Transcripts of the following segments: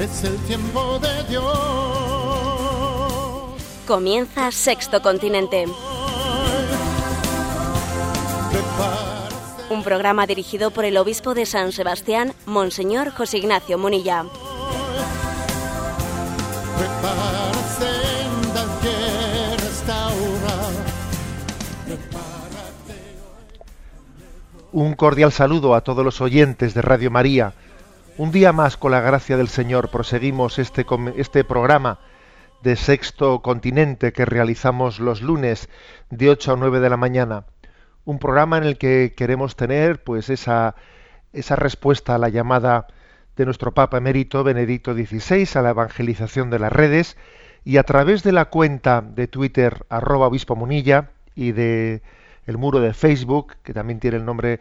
es el tiempo de Dios. Comienza Sexto Continente. Un programa dirigido por el obispo de San Sebastián, Monseñor José Ignacio Munilla. Un cordial saludo a todos los oyentes de Radio María. Un día más, con la gracia del Señor, proseguimos este, este programa de Sexto Continente que realizamos los lunes de 8 a 9 de la mañana. Un programa en el que queremos tener pues esa, esa respuesta a la llamada de nuestro Papa Emérito Benedicto XVI a la evangelización de las redes y a través de la cuenta de Twitter arroba obispo munilla y de el muro de Facebook, que también tiene el nombre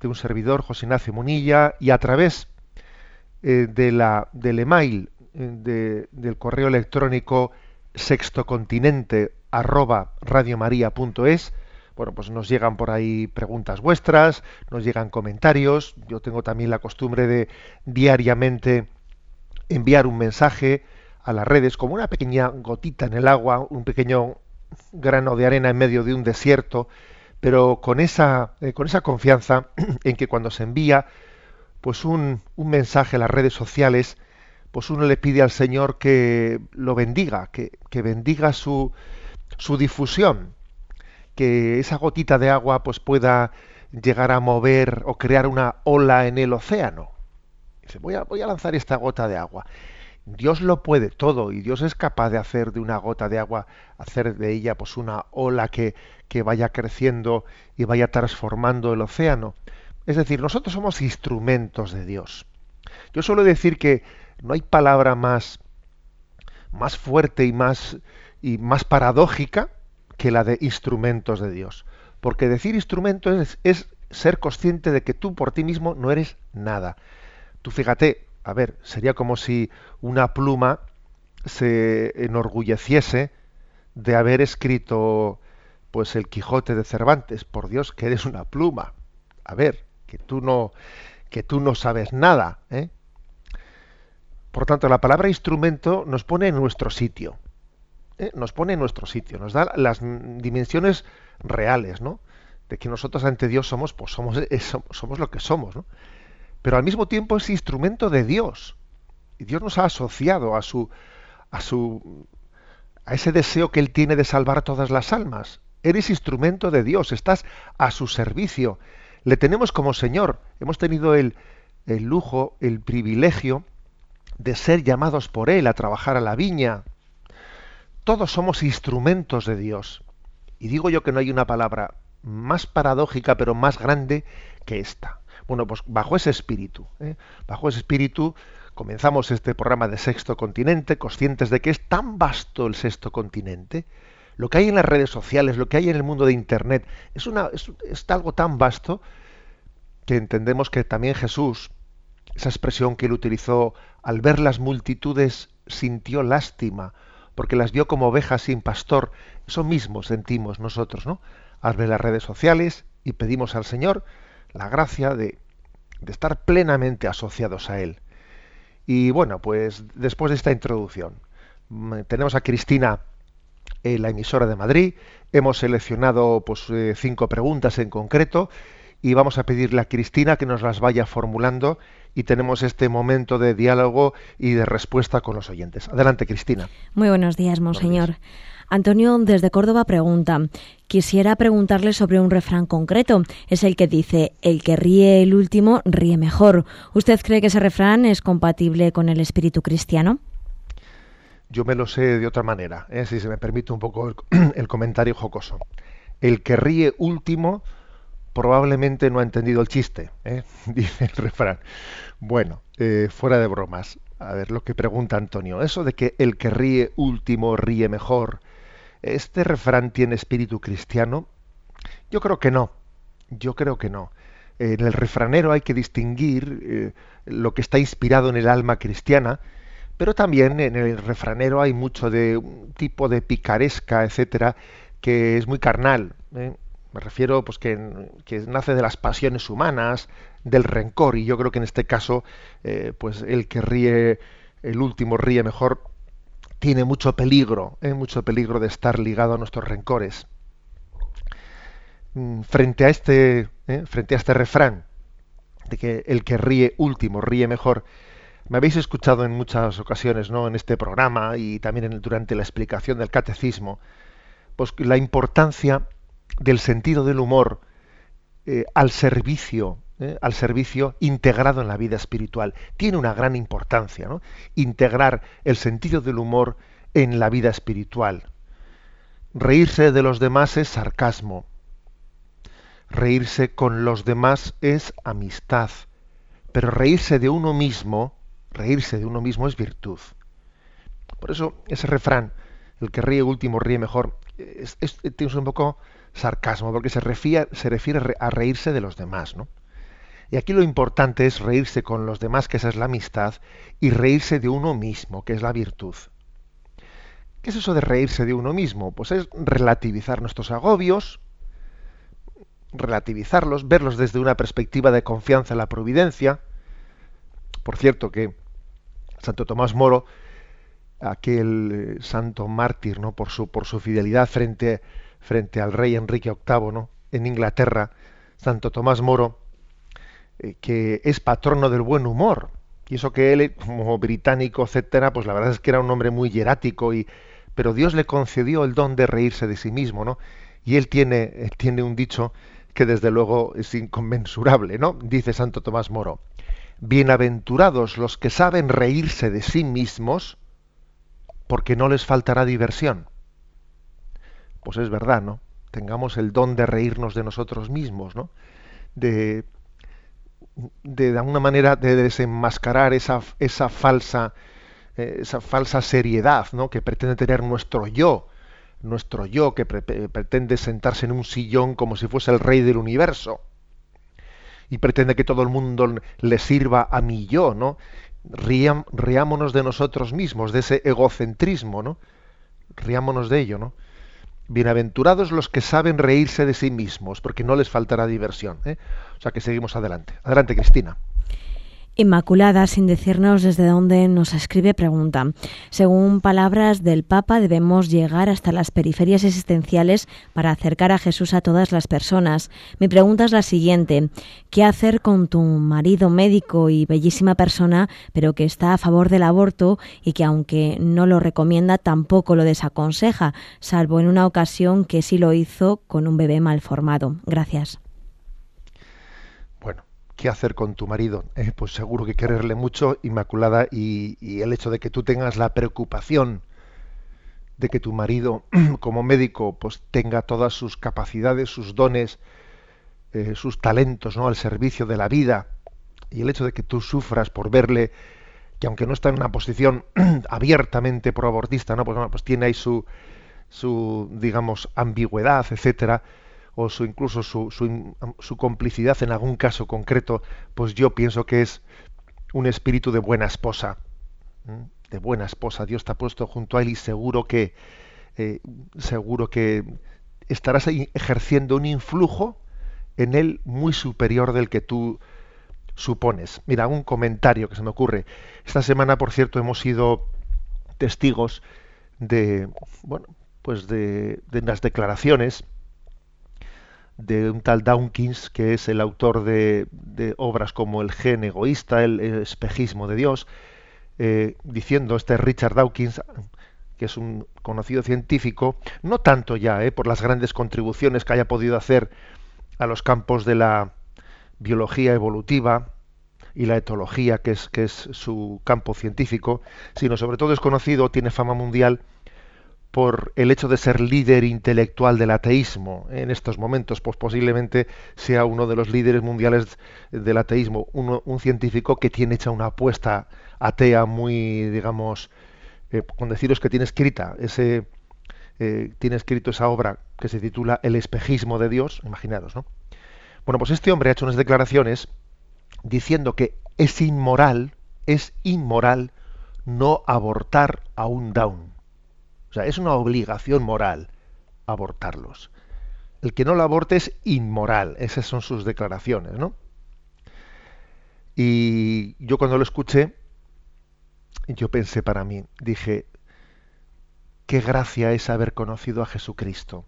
de un servidor, José Ignacio Munilla, y a través eh, de la, del email, eh, del correo electrónico sextocontinente arroba radiomaria.es, bueno, pues nos llegan por ahí preguntas vuestras, nos llegan comentarios, yo tengo también la costumbre de diariamente enviar un mensaje a las redes como una pequeña gotita en el agua, un pequeño grano de arena en medio de un desierto, pero con esa, eh, con esa confianza en que cuando se envía pues un, mensaje a las redes sociales, pues uno le pide al Señor que lo bendiga, que, bendiga su, difusión, que esa gotita de agua pues pueda llegar a mover o crear una ola en el océano. Dice, voy a, voy a lanzar esta gota de agua. Dios lo puede todo y Dios es capaz de hacer de una gota de agua, hacer de ella pues una ola que vaya creciendo y vaya transformando el océano. Es decir, nosotros somos instrumentos de Dios. Yo suelo decir que no hay palabra más, más fuerte y más, y más paradójica que la de instrumentos de Dios. Porque decir instrumento es, es ser consciente de que tú por ti mismo no eres nada. Tú fíjate, a ver, sería como si una pluma se enorgulleciese de haber escrito pues el Quijote de Cervantes. Por Dios, que eres una pluma. A ver, que tú no que tú no sabes nada, ¿eh? Por tanto, la palabra instrumento nos pone en nuestro sitio. ¿eh? Nos pone en nuestro sitio, nos da las dimensiones reales, ¿no? De que nosotros ante Dios somos, pues somos, somos lo que somos, ¿no? pero al mismo tiempo es instrumento de Dios. Y Dios nos ha asociado a su a su a ese deseo que él tiene de salvar todas las almas. Eres instrumento de Dios, estás a su servicio. Le tenemos como Señor. Hemos tenido el, el lujo, el privilegio de ser llamados por Él a trabajar a la viña. Todos somos instrumentos de Dios. Y digo yo que no hay una palabra más paradójica, pero más grande que esta. Bueno, pues bajo ese espíritu, ¿eh? bajo ese espíritu comenzamos este programa de Sexto Continente, conscientes de que es tan vasto el Sexto Continente, lo que hay en las redes sociales, lo que hay en el mundo de Internet, es, una, es, algo tan vasto que entendemos que también Jesús, esa expresión que él utilizó, al ver las multitudes sintió lástima, porque las vio como ovejas sin pastor, eso mismo sentimos nosotros, ¿no? Al ver las redes sociales y pedimos al Señor la gracia de, de estar plenamente asociados a Él. Y bueno, pues después de esta introducción, mm, tenemos a Cristina en la emisora de Madrid. Hemos seleccionado pues, eh, cinco preguntas en concreto y vamos a pedirle a Cristina que nos las vaya formulando y tenemos este momento de diálogo y de respuesta con los oyentes. Adelante, Cristina. Muy buenos días, monseñor. Antonio desde Córdoba pregunta, quisiera preguntarle sobre un refrán concreto. Es el que dice, el que ríe el último ríe mejor. ¿Usted cree que ese refrán es compatible con el espíritu cristiano? Yo me lo sé de otra manera, ¿eh? si se me permite un poco el, comentario jocoso. El que ríe último probablemente no ha entendido el chiste, ¿eh? dice el refrán. Bueno, eh, fuera de bromas. a ver lo que pregunta Antonio, eso de que el que ríe último ríe mejor, ¿este refrán tiene espíritu cristiano? Yo creo que no, yo creo que no. En el refranero hay que distinguir eh, lo que está inspirado en el alma cristiana, pero también en el refranero hay mucho de un tipo de picaresca, etcétera, que es muy carnal. ¿eh? Me refiero, pues, que, nace de las pasiones humanas, del rencor, y yo creo que en este caso, eh, pues, el que ríe, el último ríe mejor, tiene mucho peligro, ¿eh? mucho peligro de estar ligado a nuestros rencores. Mm, frente a este, frente a este refrán de que el que ríe último ríe mejor, me habéis escuchado en muchas ocasiones, ¿no? En este programa y también durante la explicación del catecismo, pues la importancia del sentido del humor eh, al servicio, eh, al servicio integrado en la vida espiritual. Tiene una gran importancia, ¿no? Integrar el sentido del humor en la vida espiritual. Reírse de los demás es sarcasmo. Reírse con los demás es amistad. Pero reírse de uno mismo reírse de uno mismo es virtud. Por eso ese refrán, el que ríe último ríe mejor, es, un poco sarcasmo, porque se refiere, se refiere a reírse de los demás. ¿no? Y aquí lo importante es reírse con los demás, que esa es la amistad, y reírse de uno mismo, que es la virtud. ¿Qué es eso de reírse de uno mismo? Pues es relativizar nuestros agobios, relativizarlos, verlos desde una perspectiva de confianza en la providencia. Por cierto que Santo Tomás Moro, aquel eh, santo mártir, ¿no? Por su, por su fidelidad frente, frente al rey Enrique VIII, ¿no? En Inglaterra, Santo Tomás Moro, eh, que es patrono del buen humor. Y eso que él, como británico, etcétera, pues la verdad es que era un hombre muy hierático, y, pero Dios le concedió el don de reírse de sí mismo, ¿no? Y él tiene, él tiene un dicho que desde luego es inconmensurable, ¿no? Dice Santo Tomás Moro. Bienaventurados los que saben reírse de sí mismos, porque no les faltará diversión. Pues es verdad, ¿no? Tengamos el don de reírnos de nosotros mismos, ¿no? De, de, alguna manera de desenmascarar esa, esa falsa eh, esa falsa seriedad ¿no? que pretende tener nuestro yo, nuestro yo que pretende sentarse en un sillón como si fuese el rey del universo y pretende que todo el mundo le sirva a mi yo, ¿no? riámonos de nosotros mismos, de ese egocentrismo, ¿no? Riámonos de ello, ¿no? Bienaventurados los que saben reírse de sí mismos, porque no les faltará diversión. ¿eh? O sea que seguimos adelante. Adelante, Cristina. Inmaculada, sin decirnos desde dónde nos escribe, pregunta. Según palabras del Papa, debemos llegar hasta las periferias existenciales para acercar a Jesús a todas las personas. Mi pregunta es la siguiente. ¿Qué hacer con tu marido médico y bellísima persona, pero que está a favor del aborto y que aunque no lo recomienda, tampoco lo desaconseja, salvo en una ocasión que sí lo hizo con un bebé mal formado? Gracias. ¿Qué hacer con tu marido? Eh, pues seguro que quererle mucho, Inmaculada, y, el hecho de que tú tengas la preocupación de que tu marido, como médico, pues tenga todas sus capacidades, sus dones, eh, sus talentos, ¿no? al servicio de la vida, y el hecho de que tú sufras por verle que aunque no está en una posición abiertamente proabortista, ¿no? Pues, pues tiene ahí su, su digamos, ambigüedad, etcétera, o su, incluso su, su, complicidad en algún caso concreto, pues yo pienso que es un espíritu de buena esposa, de buena esposa. Dios te ha puesto junto a él y seguro que eh, seguro que estarás ejerciendo un influjo en él muy superior del que tú supones. Mira, un comentario que se me ocurre. Esta semana, por cierto, hemos sido testigos de bueno, pues de, de las declaraciones de un tal Dawkins, que es el autor de, obras como El gen egoísta, El, espejismo de Dios, eh, diciendo este Richard Dawkins, que es un conocido científico, no tanto ya eh, por las grandes contribuciones que haya podido hacer a los campos de la biología evolutiva y la etología, que es, que es su campo científico, sino sobre todo es conocido, tiene fama mundial, por el hecho de ser líder intelectual del ateísmo en estos momentos, pues posiblemente sea uno de los líderes mundiales del ateísmo, un científico que tiene hecha una apuesta atea muy, digamos, eh, con deciros que tiene escrita ese, eh, tiene escrito esa obra que se titula El espejismo de Dios, imaginaros, ¿no? Bueno, pues este hombre ha hecho unas declaraciones diciendo que es inmoral, es inmoral no abortar a un down. O sea, es una obligación moral abortarlos. El que no lo aborte es inmoral. Esas son sus declaraciones, ¿no? Y yo cuando lo escuché, yo pensé para mí, dije, qué gracia es haber conocido a Jesucristo.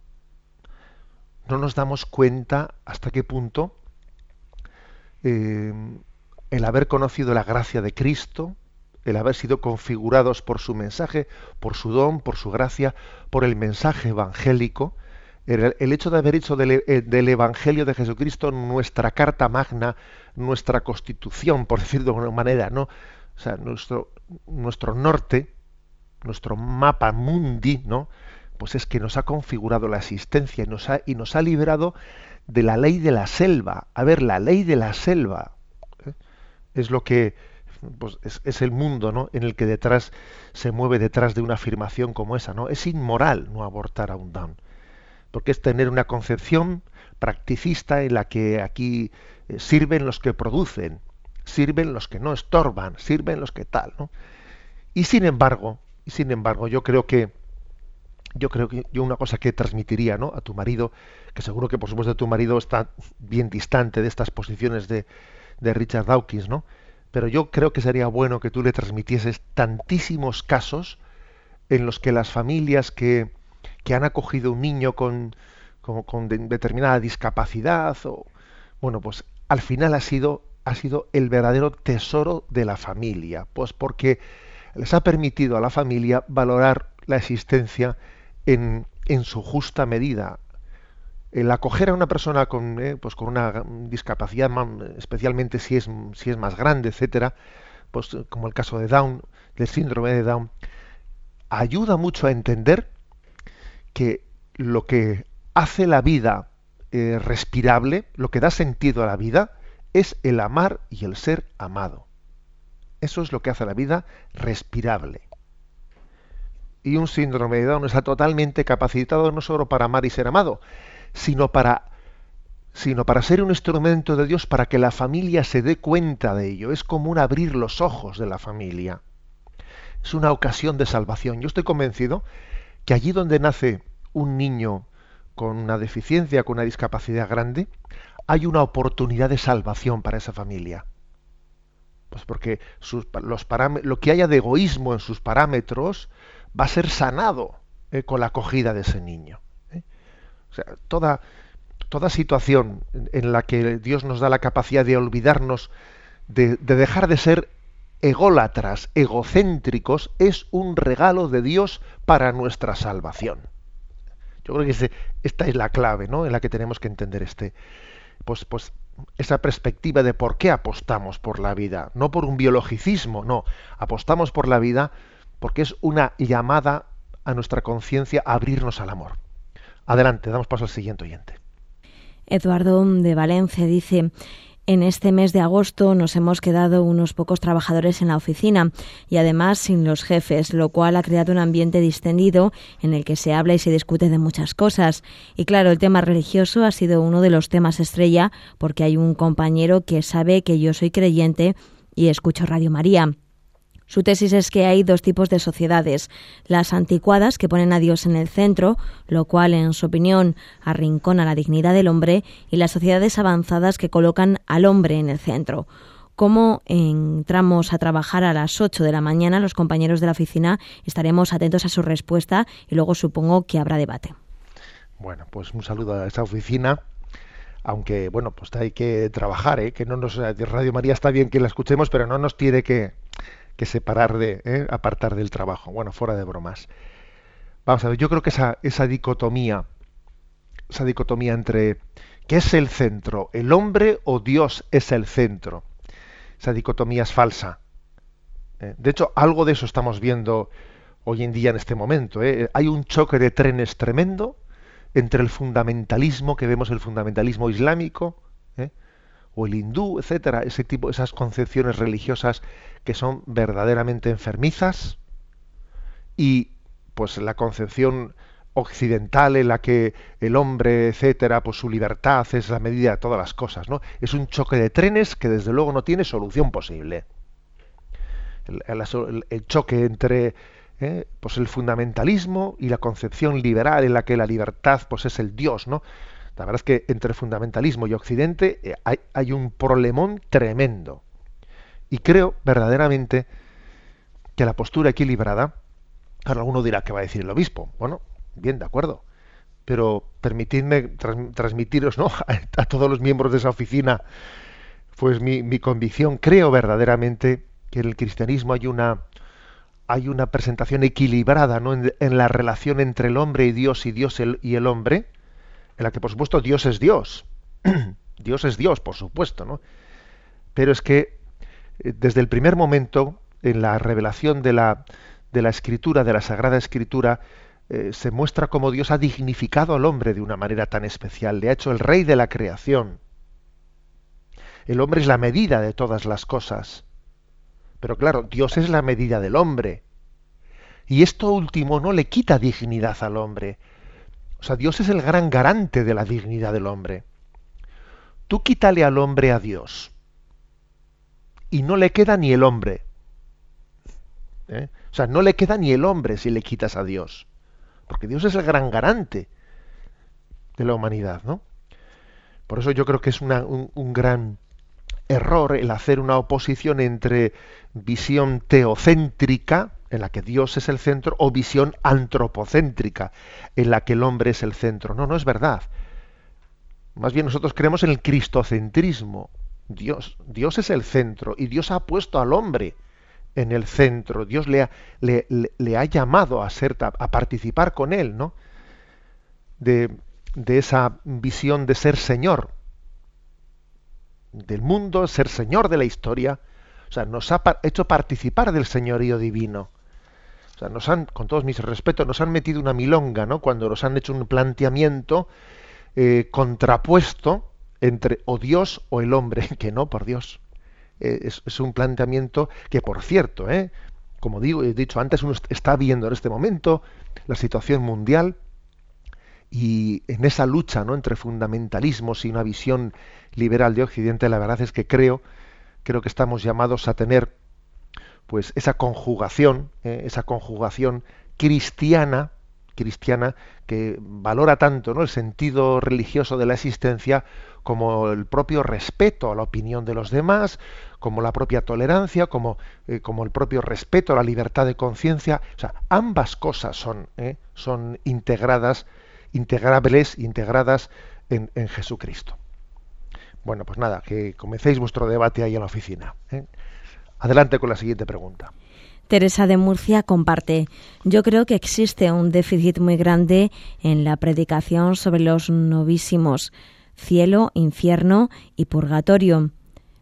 No nos damos cuenta hasta qué punto eh, el haber conocido la gracia de Cristo, el haber sido configurados por su mensaje, por su don, por su gracia, por el mensaje evangélico, el, hecho de haber hecho eh, del, Evangelio de Jesucristo nuestra carta magna, nuestra constitución, por decirlo de alguna manera, ¿no? O sea, nuestro, nuestro norte, nuestro mapa mundi, ¿no? Pues es que nos ha configurado la existencia y nos ha, y nos ha liberado de la ley de la selva. A ver, la ley de la selva ¿eh? es lo que pues es, el mundo ¿no? en el que detrás se mueve detrás de una afirmación como esa. ¿no? Es inmoral no abortar a un down, porque es tener una concepción practicista en la que aquí eh, sirven los que producen, sirven los que no estorban, sirven los que tal. ¿no? Y sin embargo, y sin embargo, yo creo que yo creo que yo una cosa que transmitiría ¿no? a tu marido, que seguro que por supuesto tu marido está bien distante de estas posiciones de, de Richard Dawkins, ¿no? Pero yo creo que sería bueno que tú le transmitieses tantísimos casos en los que las familias que, que han acogido un niño con, con determinada discapacidad, o, bueno, pues al final ha sido, ha sido el verdadero tesoro de la familia, pues porque les ha permitido a la familia valorar la existencia en, en su justa medida, el acoger a una persona con, eh, pues con una discapacidad, especialmente si es, si es más grande, etcétera, pues como el caso de Down, del síndrome de Down, ayuda mucho a entender que lo que hace la vida eh, respirable, lo que da sentido a la vida, es el amar y el ser amado. Eso es lo que hace la vida respirable. Y un síndrome de Down está totalmente capacitado no solo para amar y ser amado, sino para sino para ser un instrumento de Dios para que la familia se dé cuenta de ello. Es como un abrir los ojos de la familia. Es una ocasión de salvación. Yo estoy convencido que allí donde nace un niño con una deficiencia, con una discapacidad grande, hay una oportunidad de salvación para esa familia. Pues porque lo que haya de egoísmo en sus parámetros va a ser sanado eh, con la acogida de ese niño toda, toda situación en la que Dios nos da la capacidad de olvidarnos, de, dejar de ser ególatras, egocéntricos, es un regalo de Dios para nuestra salvación. Yo creo que esta es la clave, ¿no? En la que tenemos que entender este, pues, pues, esa perspectiva de por qué apostamos por la vida, no por un biologicismo, no, apostamos por la vida porque es una llamada a nuestra conciencia a abrirnos al amor. Adelante, damos paso al siguiente oyente. Eduardo de Valencia dice, en este mes de agosto nos hemos quedado unos pocos trabajadores en la oficina y además sin los jefes, lo cual ha creado un ambiente distendido en el que se habla y se discute de muchas cosas. Y claro, el tema religioso ha sido uno de los temas estrella porque hay un compañero que sabe que yo soy creyente y escucho Radio María. Su tesis es que hay dos tipos de sociedades, las anticuadas que ponen a Dios en el centro, lo cual, en su opinión, arrincona la dignidad del hombre, y las sociedades avanzadas que colocan al hombre en el centro. ¿Cómo entramos a trabajar a las 8 de la mañana? Los compañeros de la oficina estaremos atentos a su respuesta y luego supongo que habrá debate. Bueno, pues un saludo a esa oficina aunque bueno, pues hay que trabajar, ¿eh? que no nos Radio María está bien que la escuchemos, pero no nos tiene que que separar de, ¿eh? apartar del trabajo. Bueno, fuera de bromas. Vamos a ver, yo creo que esa, esa dicotomía, esa dicotomía entre ¿qué es el centro? ¿El hombre o Dios es el centro? Esa dicotomía es falsa. ¿eh? De hecho, algo de eso estamos viendo hoy en día en este momento. ¿eh? Hay un choque de trenes tremendo entre el fundamentalismo que vemos, el fundamentalismo islámico. O el hindú, etcétera, ese tipo, esas concepciones religiosas que son verdaderamente enfermizas, y pues la concepción occidental en la que el hombre, etcétera, pues su libertad es la medida de todas las cosas, ¿no? Es un choque de trenes que desde luego no tiene solución posible. El, choque entre ¿eh? pues el fundamentalismo y la concepción liberal en la que la libertad pues es el Dios, ¿no? La verdad es que entre fundamentalismo y Occidente eh, hay, un problemón tremendo. Y creo verdaderamente que la postura equilibrada, ahora alguno dirá que va a decir el obispo. Bueno, bien, de acuerdo. Pero permitidme transmitiros ¿no? a, todos los miembros de esa oficina pues mi, convicción. Creo verdaderamente que en el cristianismo hay una, hay una presentación equilibrada ¿no? en, la relación entre el hombre y Dios y Dios y el hombre, en la que por supuesto Dios es Dios. Dios es Dios, por supuesto, ¿no? Pero es que eh, desde el primer momento, en la revelación de la, de la escritura, de la Sagrada Escritura, eh, se muestra cómo Dios ha dignificado al hombre de una manera tan especial, le ha hecho el rey de la creación. El hombre es la medida de todas las cosas. Pero claro, Dios es la medida del hombre. Y esto último no le quita dignidad al hombre. O sea, Dios es el gran garante de la dignidad del hombre. Tú quítale al hombre a Dios. Y no le queda ni el hombre. ¿Eh? O sea, no le queda ni el hombre si le quitas a Dios porque Dios es el gran garante de la humanidad, ¿no? Por eso yo creo que es un, un gran error el hacer una oposición entre visión teocéntrica, en la que Dios es el centro, o visión antropocéntrica, en la que el hombre es el centro. No, no es verdad. Más bien nosotros creemos en el cristocentrismo. Dios, Dios es el centro y Dios ha puesto al hombre en el centro. Dios le ha, le, ha llamado a, ser, a participar con él, ¿no? De, de esa visión de ser Señor del mundo, ser Señor de la historia. O sea, nos ha hecho participar del señorío divino. O sea, nos han, con todos mis respetos, nos han metido una milonga, ¿no? Cuando nos han hecho un planteamiento eh, contrapuesto entre o Dios o el hombre, que no, por Dios. Eh, es, un planteamiento que, por cierto, eh, como digo, he dicho antes, uno está viendo en este momento la situación mundial y en esa lucha ¿no? entre fundamentalismos y una visión liberal de Occidente, la verdad es que creo, creo que estamos llamados a tener pues esa conjugación, eh, esa conjugación cristiana, cristiana que valora tanto ¿no? el sentido religioso de la existencia como el propio respeto a la opinión de los demás, como la propia tolerancia, como, eh, como el propio respeto a la libertad de conciencia. O sea, ambas cosas son, eh, son integradas, integrables, integradas en, Jesucristo. Bueno, pues nada, que comencéis vuestro debate ahí en la oficina. Adelante con la siguiente pregunta. Teresa de Murcia comparte, yo creo que existe un déficit muy grande en la predicación sobre los novísimos cielo, infierno y purgatorio.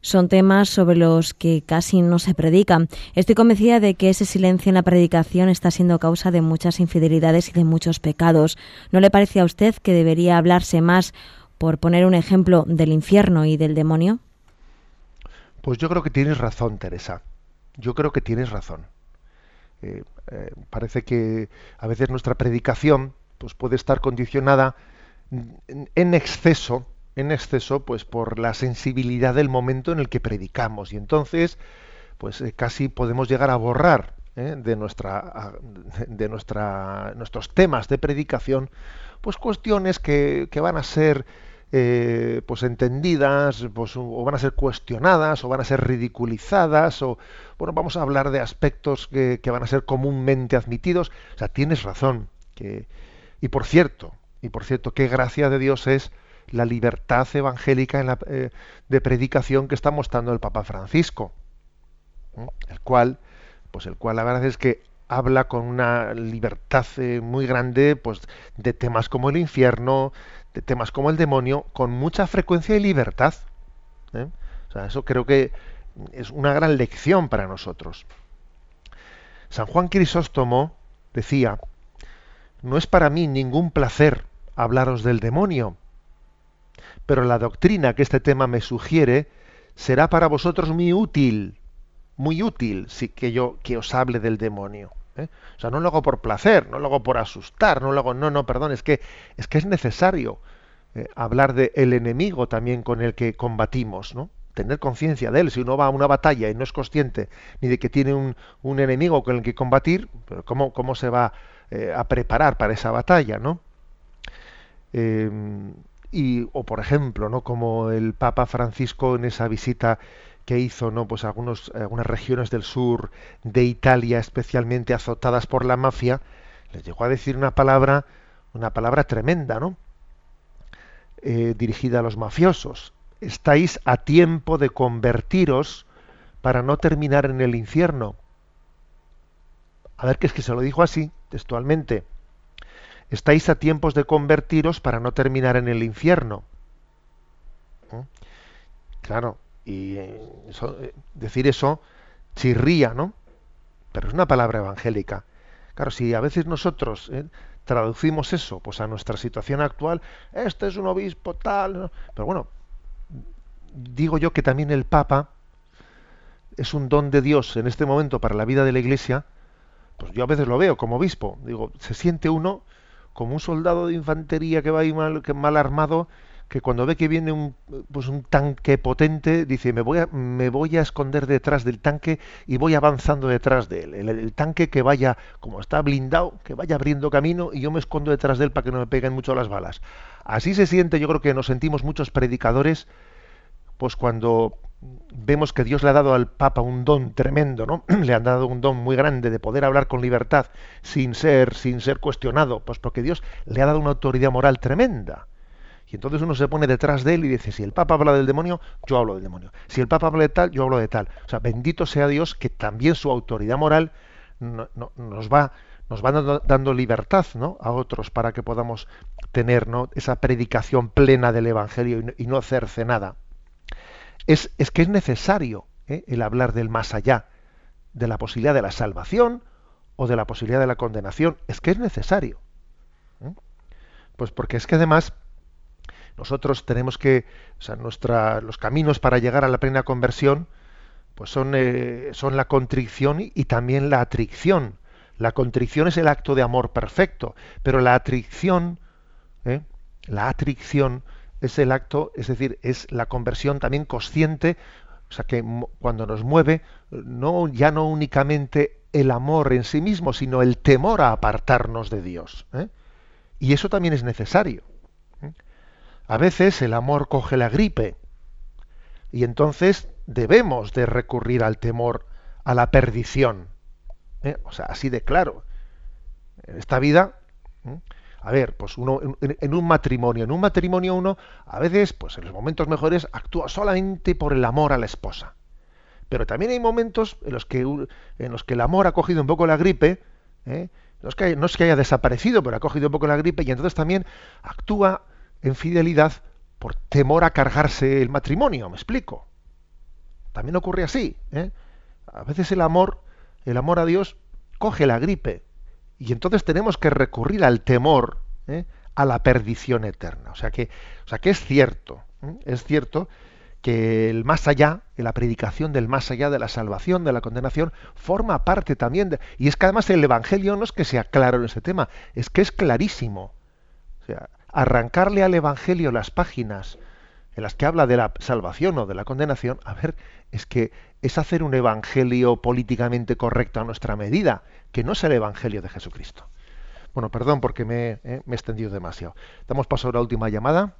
Son temas sobre los que casi no se predican. Estoy convencida de que ese silencio en la predicación está siendo causa de muchas infidelidades y de muchos pecados. ¿No le parece a usted que debería hablarse más, por poner un ejemplo, del infierno y del demonio? Pues yo creo que tienes razón, Teresa. Yo creo que tienes razón. Eh, eh, parece que a veces nuestra predicación pues puede estar condicionada en exceso, en exceso, pues por la sensibilidad del momento en el que predicamos. Y entonces, pues eh, casi podemos llegar a borrar de nuestra de nuestra nuestros temas de predicación, pues cuestiones que van a ser eh, pues entendidas, pues, o van a ser cuestionadas, o van a ser ridiculizadas, o bueno, vamos a hablar de aspectos que, que van a ser comúnmente admitidos. O sea, tienes razón. Que, y por cierto, y por cierto, qué gracia de Dios es la libertad evangélica en la, eh, de predicación que está mostrando el Papa Francisco, el cual, pues el cual la verdad es que habla con una libertad eh, muy grande, pues de temas como el infierno, de temas como el demonio, con mucha frecuencia y libertad. ¿eh? O sea, eso creo que es una gran lección para nosotros. San Juan Crisóstomo decía, no es para mí ningún placer hablaros del demonio, pero la doctrina que este tema me sugiere será para vosotros muy útil, muy útil, si que yo que os hable del demonio. ¿Eh? O sea, no lo hago por placer, no lo hago por asustar, no lo hago, no, no, perdón, es que es que es necesario eh, hablar de el enemigo también con el que combatimos, ¿no? Tener conciencia de él. Si uno va a una batalla y no es consciente ni de que tiene un, un enemigo con el que combatir, pero ¿cómo, cómo se va eh, a preparar para esa batalla, ¿no? y, o por ejemplo, ¿no? Como el Papa Francisco en esa visita que hizo no pues algunos algunas regiones del sur de Italia especialmente azotadas por la mafia les llegó a decir una palabra una palabra tremenda no eh, dirigida a los mafiosos. Estáis a tiempo de convertiros para no terminar en el infierno a ver que es que se lo dijo así textualmente. Estáis a tiempos de convertiros para no terminar en el infierno ¿Mm? claro y eh, eh, decir eso chirría, ¿no? Pero es una palabra evangélica. Claro, si a veces nosotros eh, traducimos eso pues a nuestra situación actual, este es un obispo tal, pero bueno, digo yo que también el Papa es un don de Dios en este momento para la vida de la Iglesia, pues yo a veces lo veo como obispo, digo, se siente uno como un soldado de infantería que va ahí mal, que mal armado que cuando ve que viene un, pues un tanque potente, dice, me voy, a, me voy a esconder detrás del tanque y voy avanzando detrás de él. El, tanque que vaya, como está blindado, que vaya abriendo camino y yo me escondo detrás de él para que no me peguen mucho las balas. Así se siente, yo creo que nos sentimos muchos predicadores, pues cuando vemos que Dios le ha dado al Papa un don tremendo, ¿no? le han dado un don muy grande de poder hablar con libertad sin ser, sin ser cuestionado, pues porque Dios le ha dado una autoridad moral tremenda y entonces uno se pone detrás de él y dice, si el Papa habla del demonio, yo hablo del demonio. Si el Papa habla de tal, yo hablo de tal. O sea, bendito sea Dios que también su autoridad moral nos va nos va dando, libertad ¿no? a otros para que podamos tener ¿no? esa predicación plena del Evangelio y no, hacerse nada. Es, es, que es necesario ¿eh? el hablar del más allá, de la posibilidad de la salvación o de la posibilidad de la condenación. Es que es necesario. ¿eh? Pues porque es que además nosotros tenemos que, o sea, los caminos para llegar a la plena conversión, pues son, eh, la contrición y, también la atricción. La contrición es el acto de amor perfecto, pero la atricción, ¿eh? la atricción es el acto, es decir, es la conversión también consciente, o sea, que cuando nos mueve, no, ya no únicamente el amor en sí mismo, sino el temor a apartarnos de Dios. ¿eh? Y eso también es necesario. A veces el amor coge la gripe y entonces debemos de recurrir al temor, a la perdición. ¿eh? O sea, así de claro. En esta vida, a ver, pues uno en, un matrimonio, en un matrimonio uno a veces, pues en los momentos mejores actúa solamente por el amor a la esposa. Pero también hay momentos en los que, en los que el amor ha cogido un poco la gripe, ¿eh? no, es que, no es que haya desaparecido, pero ha cogido un poco la gripe y entonces también actúa en fidelidad por temor a cargarse el matrimonio, me explico. También ocurre así. ¿eh? A veces el amor, el amor a Dios, coge la gripe. Y entonces tenemos que recurrir al temor, ¿eh? a la perdición eterna. O sea que, o sea que es cierto, ¿eh? es cierto que el más allá, la predicación del más allá de la salvación, de la condenación, forma parte también de, y es que además el Evangelio no es que sea claro en ese tema, es que es clarísimo. O sea, arrancarle al Evangelio las páginas en las que habla de la salvación o de la condenación, a ver, es que es hacer un Evangelio políticamente correcto a nuestra medida, que no es el Evangelio de Jesucristo. Bueno, perdón porque me, eh, me he extendido demasiado. Damos paso a la última llamada.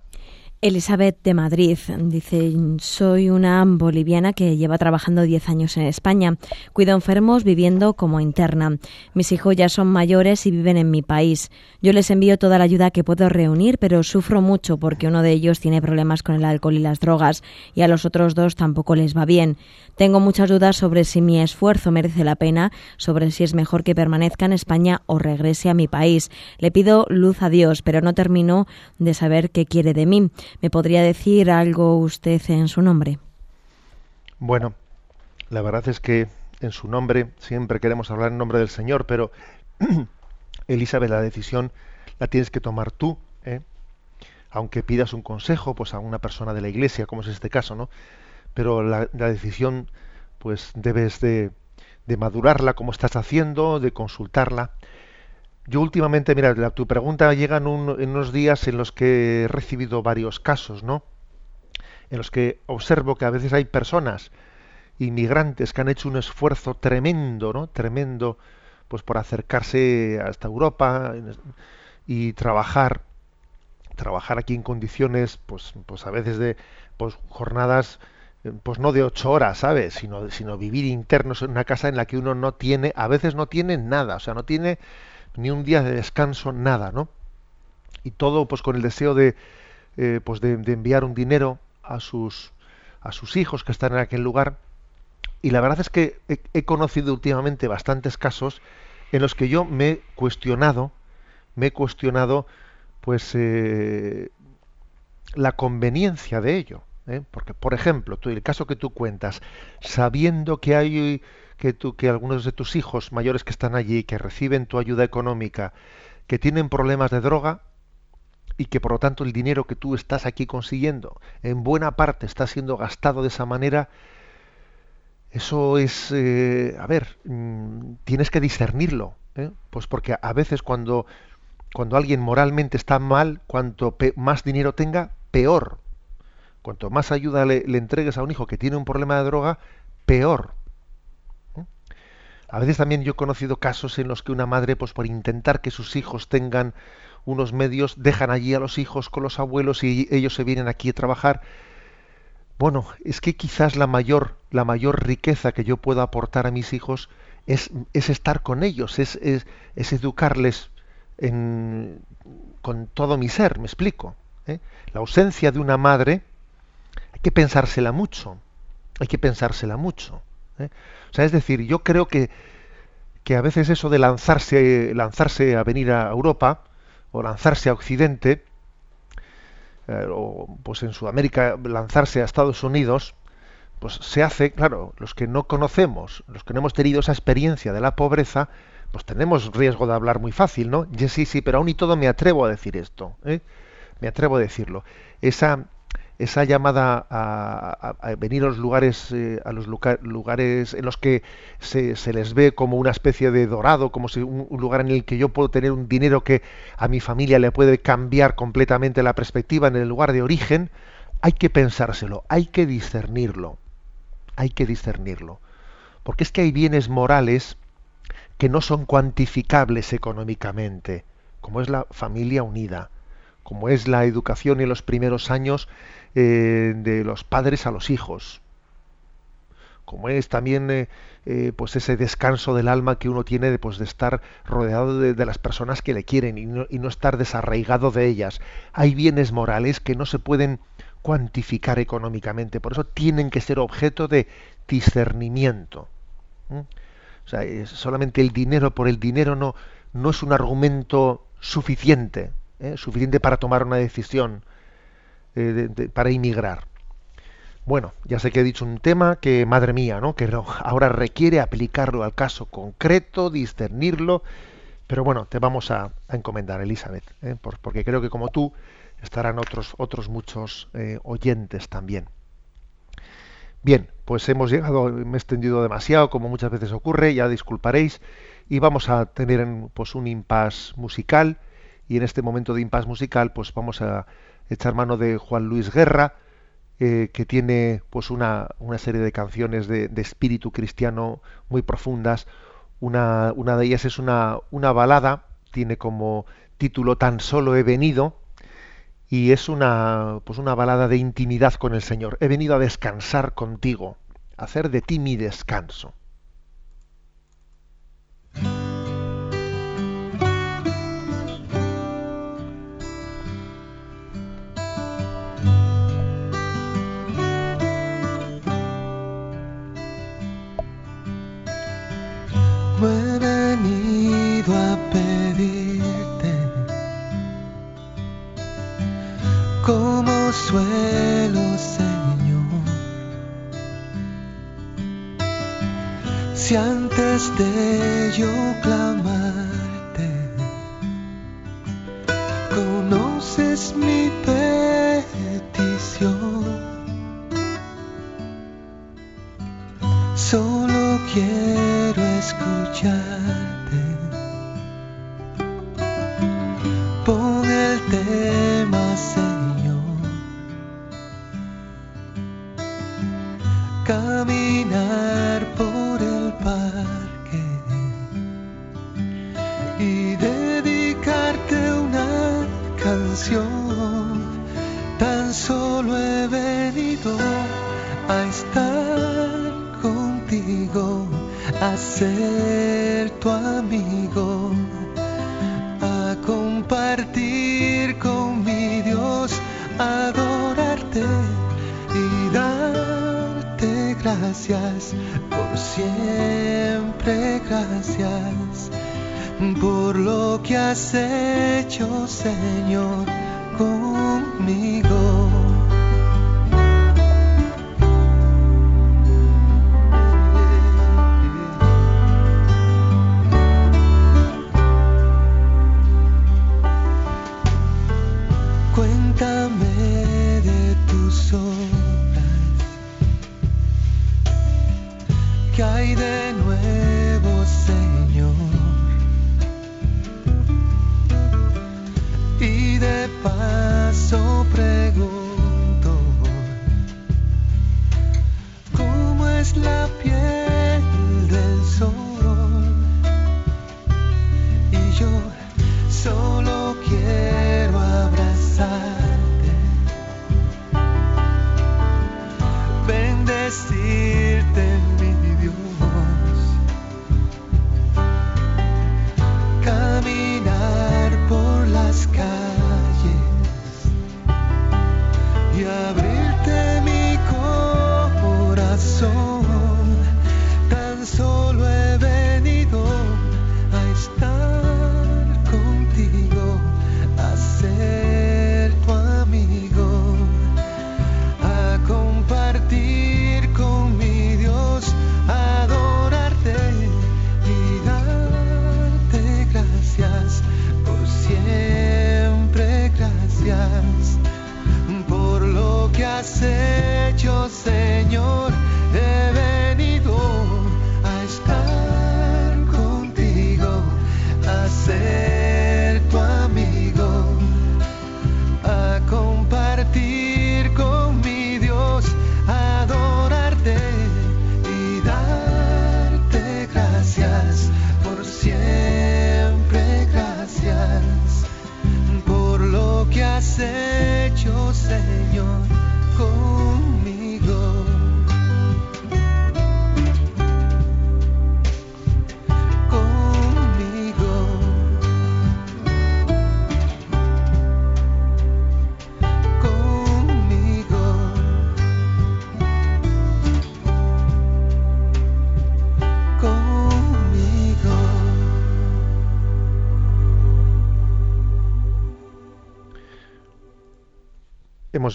Elizabeth de Madrid dice, soy una boliviana que lleva trabajando 10 años en España. Cuido enfermos viviendo como interna. Mis hijos ya son mayores y viven en mi país. Yo les envío toda la ayuda que puedo reunir, pero sufro mucho porque uno de ellos tiene problemas con el alcohol y las drogas y a los otros dos tampoco les va bien. Tengo muchas dudas sobre si mi esfuerzo merece la pena, sobre si es mejor que permanezca en España o regrese a mi país. Le pido luz a Dios, pero no termino de saber qué quiere de mí. ¿Me podría decir algo usted en su nombre? Bueno, la verdad es que en su nombre siempre queremos hablar en nombre del Señor, pero Elizabeth, la decisión la tienes que tomar tú, ¿eh? aunque pidas un consejo pues a una persona de la iglesia, como es este caso, ¿no? Pero la, decisión pues debes de, de, madurarla como estás haciendo, de consultarla. Yo últimamente, mira, la, tu pregunta llega en, en, unos días en los que he recibido varios casos, ¿no? En los que observo que a veces hay personas, inmigrantes, que han hecho un esfuerzo tremendo, ¿no? Tremendo, pues por acercarse hasta Europa y trabajar trabajar aquí en condiciones pues pues a veces de pues jornadas pues no de ocho horas, ¿sabes? Sino, sino vivir internos en una casa en la que uno no tiene, a veces no tiene nada, o sea, no tiene ni un día de descanso, nada, ¿no? Y todo pues con el deseo de, eh, pues de, enviar un dinero a sus, a sus hijos que están en aquel lugar. Y la verdad es que he conocido últimamente bastantes casos en los que yo me he cuestionado, me he cuestionado pues eh, la conveniencia de ello. ¿eh? Porque, por ejemplo, tú, el caso que tú cuentas, sabiendo que hay que, tú, que algunos de tus hijos mayores que están allí, que reciben tu ayuda económica, que tienen problemas de droga, y que por lo tanto el dinero que tú estás aquí consiguiendo en buena parte está siendo gastado de esa manera, eso es, eh, a ver, mm, tienes que discernirlo, ¿eh? pues porque a veces cuando, cuando alguien moralmente está mal, cuanto más dinero tenga, peor. Cuanto más ayuda le, entregues a un hijo que tiene un problema de droga, peor. A veces también yo he conocido casos en los que una madre, pues por intentar que sus hijos tengan unos medios, dejan allí a los hijos con los abuelos y ellos se vienen aquí a trabajar bueno, es que quizás la mayor, la mayor riqueza que yo puedo aportar a mis hijos es, es estar con ellos, es, es, es educarles en, con todo mi ser, me explico. ¿eh? La ausencia de una madre hay que pensársela mucho, hay que pensársela mucho. ¿eh? O sea, es decir, yo creo que, que a veces eso de lanzarse, lanzarse a venir a Europa o lanzarse a Occidente, eh, o pues en Sudamérica lanzarse a Estados Unidos, pues se hace, claro, los que no conocemos, los que no hemos tenido esa experiencia de la pobreza, pues tenemos riesgo de hablar muy fácil, ¿no? sí, sí, pero aún y todo me atrevo a decir esto, ¿eh? me atrevo a decirlo. Esa, esa llamada a, venir a los lugares eh, a los lugares en los que se, se, les ve como una especie de dorado como si un, lugar en el que yo puedo tener un dinero que a mi familia le puede cambiar completamente la perspectiva en el lugar de origen hay que pensárselo hay que discernirlo hay que discernirlo. Porque es que hay bienes morales que no son cuantificables económicamente como es la familia unida como es la educación en los primeros años eh, de los padres a los hijos, como es también eh, eh, pues ese descanso del alma que uno tiene de, pues, de estar rodeado de, las personas que le quieren y no, y no, estar desarraigado de ellas. Hay bienes morales que no se pueden cuantificar económicamente, por eso tienen que ser objeto de discernimiento. O sea, solamente el dinero por el dinero no, no es un argumento suficiente, suficiente para tomar una decisión eh, para inmigrar. Bueno, ya sé que he dicho un tema que, madre mía, ¿no? que ahora requiere aplicarlo al caso concreto, discernirlo, pero bueno, te vamos a, encomendar, Elizabeth, ¿eh? porque creo que como tú estarán otros, otros muchos eh, oyentes también. Bien, pues hemos llegado, me he extendido demasiado, como muchas veces ocurre, ya disculparéis, y vamos a tener pues un impas musical, y en este momento de impas musical, pues vamos a echar mano de Juan Luis Guerra, eh, que tiene pues una, una serie de canciones de, espíritu cristiano muy profundas. Una, una de ellas es una, una balada, tiene como título Tan solo he venido, y es una, pues una balada de intimidad con el Señor. He venido a descansar contigo, a hacer de ti mi descanso. antes de yo clamarte, conoces mi petición. Solo quiero escuchar. Por lo que has hecho, Señor, conmigo.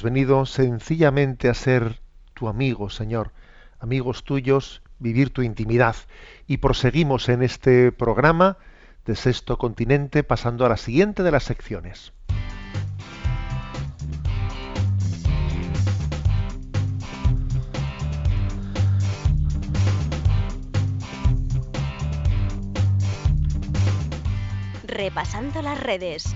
Venido sencillamente a ser tu amigo, Señor, amigos tuyos, vivir tu intimidad. Y proseguimos en este programa de Sexto Continente, pasando a la siguiente de las secciones. Repasando las redes.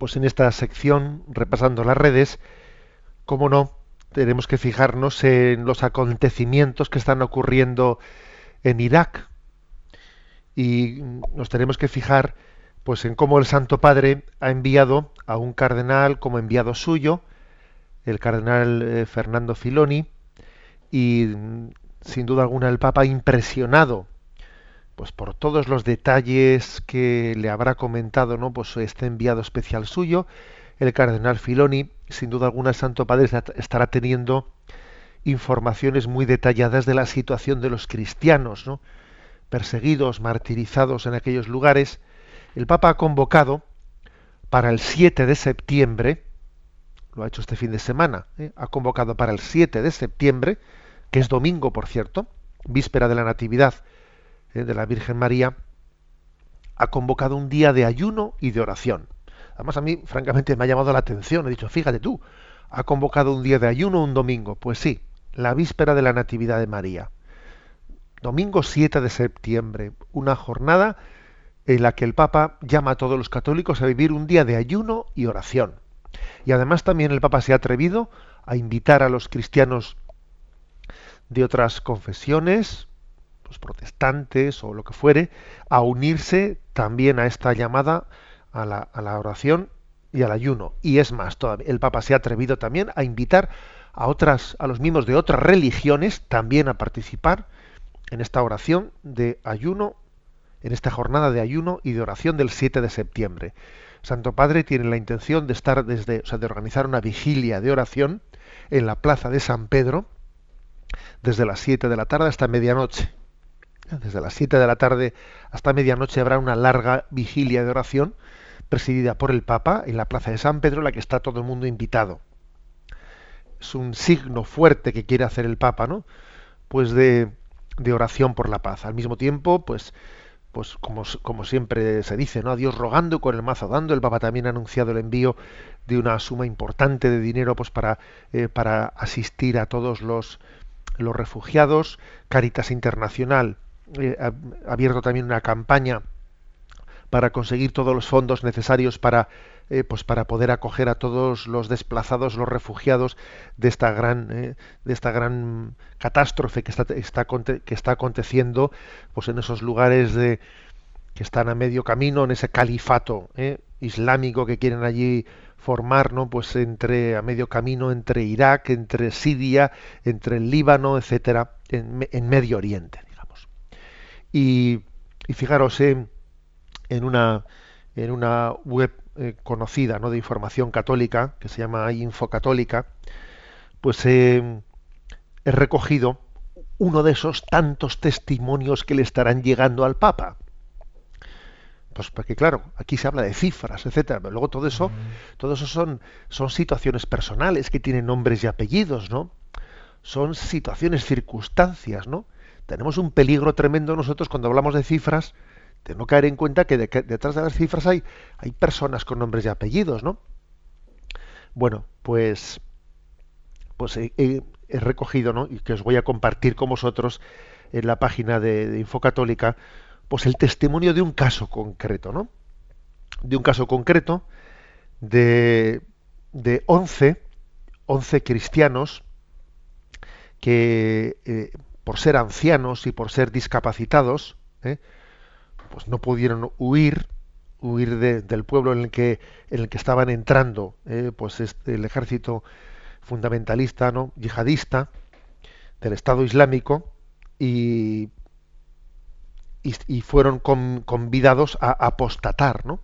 Pues en esta sección, repasando las redes, como no, tenemos que fijarnos en los acontecimientos que están ocurriendo en Irak. Y nos tenemos que fijar pues en cómo el Santo Padre ha enviado a un cardenal como enviado suyo, el cardenal eh, Fernando Filoni, y sin duda alguna el Papa impresionado pues por todos los detalles que le habrá comentado, ¿no? Pues este enviado especial suyo, el cardenal Filoni, sin duda alguna el Santo Padre estará teniendo informaciones muy detalladas de la situación de los cristianos, ¿no? perseguidos, martirizados en aquellos lugares. El Papa ha convocado para el 7 de septiembre, lo ha hecho este fin de semana, ¿eh? ha convocado para el 7 de septiembre, que es domingo, por cierto, víspera de la Natividad, eh, de la Virgen María, ha convocado un día de ayuno y de oración. Además, a mí, francamente, me ha llamado la atención. He dicho, fíjate tú, ha convocado un día de ayuno un domingo. Pues sí, la víspera de la Natividad de María. Domingo 7 de septiembre, una jornada en la que el Papa llama a todos los católicos a vivir un día de ayuno y oración. Y además también el Papa se ha atrevido a invitar a los cristianos de otras confesiones, los protestantes o lo que fuere, a unirse también a esta llamada a la, oración y al ayuno. Y es más, todavía, el Papa se ha atrevido también a invitar a otras, a los miembros de otras religiones también a participar en esta oración de ayuno, en esta jornada de ayuno y de oración del 7 de septiembre. Santo Padre tiene la intención de estar desde, o sea, de organizar una vigilia de oración en la plaza de San Pedro desde las 7 de la tarde hasta medianoche. Desde las 7 de la tarde hasta medianoche habrá una larga vigilia de oración presidida por el Papa en la Plaza de San Pedro, en la que está todo el mundo invitado. Es un signo fuerte que quiere hacer el Papa, ¿no? Pues de, oración por la paz. Al mismo tiempo, pues, pues como, como, siempre se dice, ¿no? A Dios rogando con el mazo dando. El Papa también ha anunciado el envío de una suma importante de dinero, pues para, eh, para asistir a todos los, los refugiados. Caritas Internacional eh, abierto también una campaña para conseguir todos los fondos necesarios para eh, pues para poder acoger a todos los desplazados, los refugiados de esta gran eh, de esta gran catástrofe que está, que está aconteciendo pues en esos lugares de que están a medio camino en ese califato islámico que quieren allí formar no pues entre a medio camino entre Irak entre Siria entre el Líbano etcétera en, en Medio Oriente y, fijaros en, una, en una web eh, conocida ¿no? de información católica, que se llama Infocatólica, pues he recogido uno de esos tantos testimonios que le estarán llegando al Papa. Pues porque claro, aquí se habla de cifras, etcétera, pero luego todo eso, todo eso son, son situaciones personales que tienen nombres y apellidos, ¿no? Son situaciones, circunstancias, ¿no? Tenemos un peligro tremendo nosotros cuando hablamos de cifras, de no caer en cuenta que, detrás de las cifras hay, hay personas con nombres y apellidos, ¿no? Bueno, pues, pues he, recogido, ¿no? Y que os voy a compartir con vosotros en la página de, de Infocatólica, pues el testimonio de un caso concreto, ¿no? De un caso concreto de, de 11, 11 cristianos que eh, por ser ancianos y por ser discapacitados, ¿eh? pues no pudieron huir, huir del pueblo en el que, en el que estaban entrando, ¿eh? pues este, el ejército fundamentalista, ¿no? yihadista del Estado Islámico y, fueron convidados a apostatar, ¿no?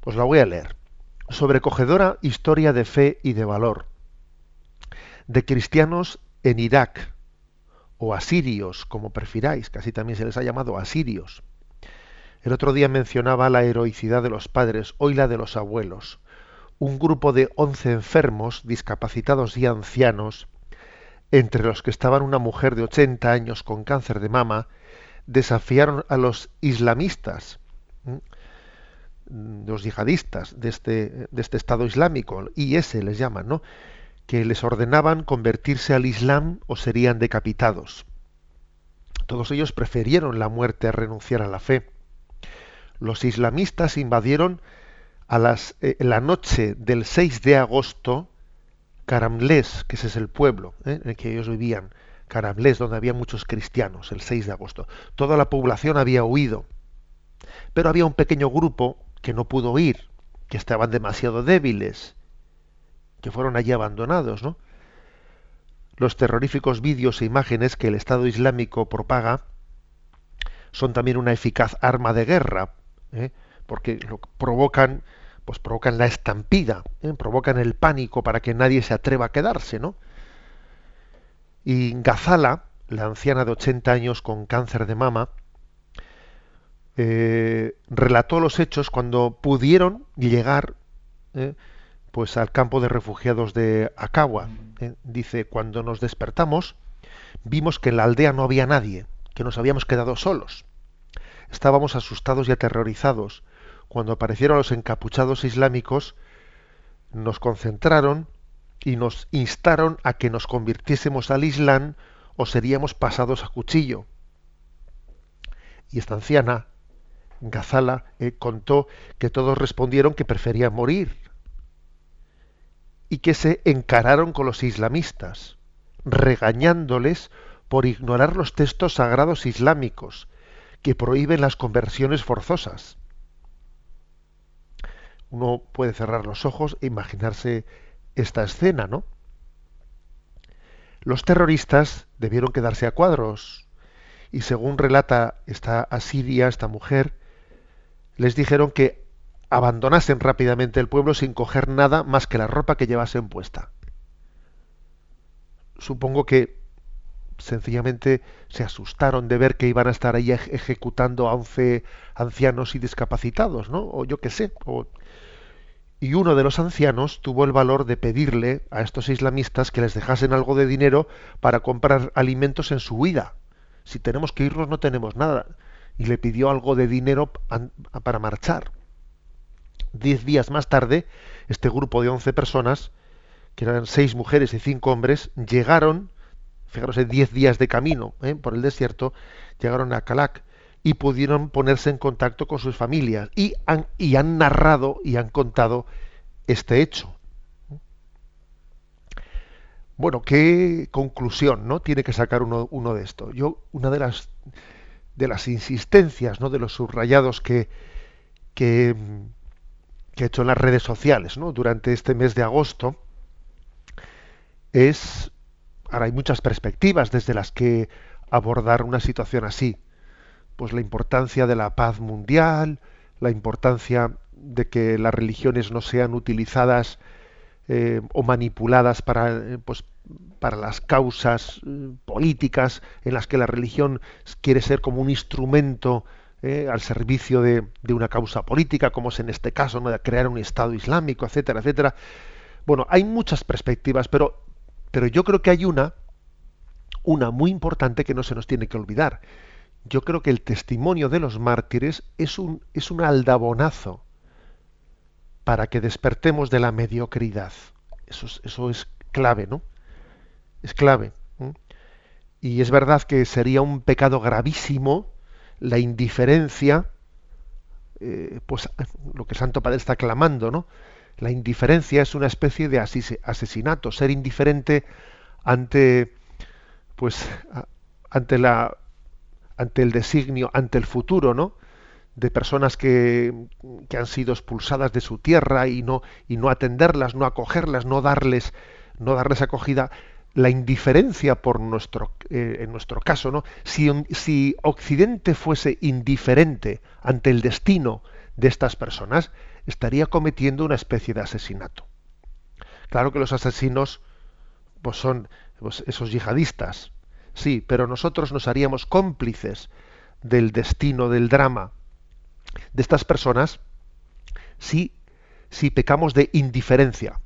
Pues la voy a leer. Sobrecogedora historia de fe y de valor de cristianos en Irak, o asirios, como prefiráis, casi también se les ha llamado asirios. El otro día mencionaba la heroicidad de los padres, hoy la de los abuelos. Un grupo de once enfermos, discapacitados y ancianos, entre los que estaban una mujer de 80 años con cáncer de mama, desafiaron a los islamistas, los yihadistas de este, de este Estado Islámico, IS les llaman, ¿no? Que les ordenaban convertirse al Islam o serían decapitados. Todos ellos preferieron la muerte a renunciar a la fe. Los islamistas invadieron a las, eh, la noche del 6 de agosto Caramlés, que ese es el pueblo eh, en el que ellos vivían, Caramlés, donde había muchos cristianos, el 6 de agosto. Toda la población había huido, pero había un pequeño grupo que no pudo huir, que estaban demasiado débiles, que fueron allí abandonados, ¿no? los terroríficos vídeos e imágenes que el Estado Islámico propaga son también una eficaz arma de guerra, ¿eh? porque lo provocan, pues provocan la estampida, ¿eh? provocan el pánico para que nadie se atreva a quedarse, ¿no? Y Gazala, la anciana de 80 años con cáncer de mama, eh, relató los hechos cuando pudieron llegar pues al campo de refugiados de Acagua. dice, cuando nos despertamos, vimos que en la aldea no había nadie que nos habíamos quedado solos. Estábamos asustados y aterrorizados. Cuando aparecieron los encapuchados islámicos, nos concentraron y nos instaron a que nos convirtiésemos al Islam o seríamos pasados a cuchillo. Y esta anciana, Gazala, eh, contó que todos respondieron que preferían morir y que se encararon con los islamistas, regañándoles por ignorar los textos sagrados islámicos que prohíben las conversiones forzosas. Uno puede cerrar los ojos e imaginarse esta escena, ¿no? Los terroristas debieron quedarse a cuadros y según relata esta asiria, esta mujer, les dijeron que abandonasen rápidamente el pueblo sin coger nada más que la ropa que llevasen puesta. Supongo que sencillamente se asustaron de ver que iban a estar ahí ejecutando a 11 ancianos y discapacitados, ¿no? O yo qué sé. Y uno de los ancianos tuvo el valor de pedirle a estos islamistas que les dejasen algo de dinero para comprar alimentos en su huida. Si tenemos que irnos no tenemos nada. Y le pidió algo de dinero para marchar. Diez días más tarde, este grupo de 11 personas, que eran seis mujeres y cinco hombres, llegaron fijaros, 10 días de camino ¿eh? por el desierto, llegaron a Calac y pudieron ponerse en contacto con sus familias y han, y han narrado y han contado este hecho. Bueno, ¿qué conclusión ¿no? tiene que sacar uno, uno de esto? Yo, una de las de las insistencias, ¿no? de los subrayados que, que, que he hecho en las redes sociales ¿no? durante este mes de agosto, es Ahora hay muchas perspectivas desde las que abordar una situación así. Pues la importancia de la paz mundial, la importancia de que las religiones no sean utilizadas eh, o manipuladas para, eh, pues, para las causas eh, políticas en las que la religión quiere ser como un instrumento al servicio de, de, una causa política, como es en este caso, ¿no? de crear un Estado islámico, etcétera, etcétera. Bueno, hay muchas perspectivas, pero pero yo creo que hay una, una muy importante que no se nos tiene que olvidar. Yo creo que el testimonio de los mártires es un, es un aldabonazo para que despertemos de la mediocridad. Eso es, eso es clave, ¿no? Es clave. Y es verdad que sería un pecado gravísimo la indiferencia, eh, pues lo que Santo Padre está clamando, ¿no? La indiferencia es una especie de asesinato, ser indiferente ante pues ante la ante el designio, ante el futuro, ¿no? de personas que, que, han sido expulsadas de su tierra y no y no atenderlas, no acogerlas, no darles no darles acogida, la indiferencia por nuestro eh, en nuestro caso, ¿no? Si, si Occidente fuese indiferente ante el destino de estas personas, estaría cometiendo una especie de asesinato. Claro que los asesinos pues son pues, esos yihadistas, sí, pero nosotros nos haríamos cómplices del destino, del drama de estas personas si, si pecamos de indiferencia.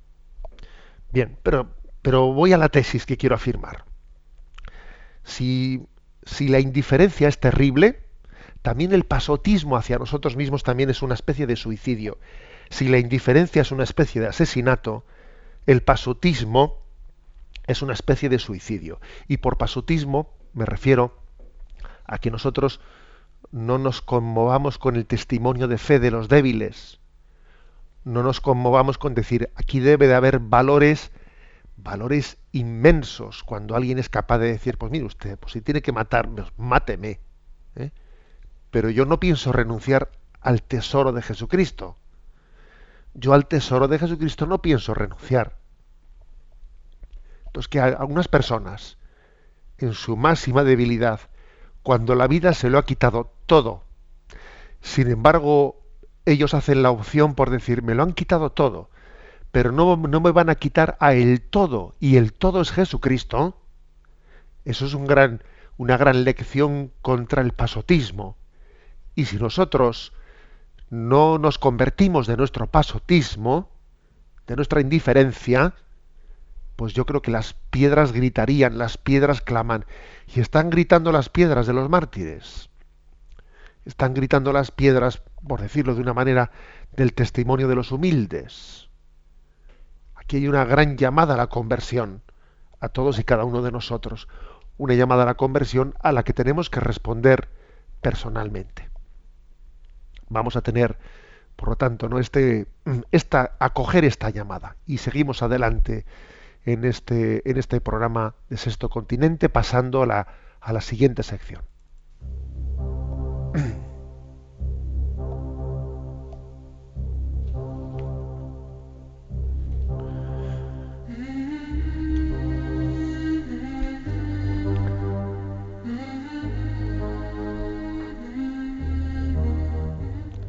Bien, pero, pero voy a la tesis que quiero afirmar. Si, si la indiferencia es terrible, también el pasotismo hacia nosotros mismos también es una especie de suicidio. Si la indiferencia es una especie de asesinato, el pasotismo es una especie de suicidio. Y por pasotismo me refiero a que nosotros no nos conmovamos con el testimonio de fe de los débiles. No nos conmovamos con decir, aquí debe de haber valores, valores inmensos, cuando alguien es capaz de decir, pues mire usted, pues si tiene que matarme, máteme. ¿eh? pero yo no pienso renunciar al tesoro de Jesucristo. Yo al tesoro de Jesucristo no pienso renunciar. Entonces, que algunas personas, en su máxima debilidad, cuando la vida se lo ha quitado todo, sin embargo, ellos hacen la opción por decir, me lo han quitado todo, pero no, me van a quitar a el todo, y el todo es Jesucristo, eso es gran, una gran lección contra el pasotismo. Y si nosotros no nos convertimos de nuestro pasotismo, de nuestra indiferencia, pues yo creo que las piedras gritarían, las piedras claman. Y están gritando las piedras de los mártires. Están gritando las piedras, por decirlo de una manera, del testimonio de los humildes. Aquí hay una gran llamada a la conversión, a todos y cada uno de nosotros. Una llamada a la conversión a la que tenemos que responder personalmente vamos a tener, por lo tanto, ¿no? este, esta, acoger esta llamada. Y seguimos adelante en este, en este programa de Sexto Continente, pasando a la, a la siguiente sección.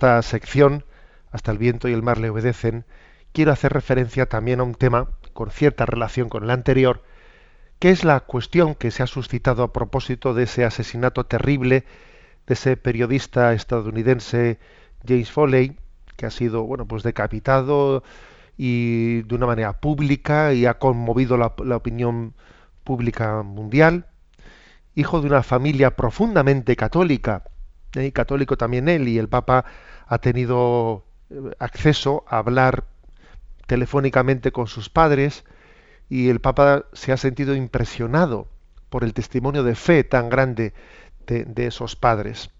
Esta sección, hasta el viento y el mar le obedecen, quiero hacer referencia también a un tema con cierta relación con el anterior, que es la cuestión que se ha suscitado a propósito de ese asesinato terrible de ese periodista estadounidense James Foley, que ha sido bueno pues decapitado y de una manera pública y ha conmovido la, la opinión pública mundial, hijo de una familia profundamente católica, ¿eh? católico también él, y el Papa ha tenido eh, acceso a hablar telefónicamente con sus padres y el Papa se ha sentido impresionado por el testimonio de fe tan grande de, esos padres.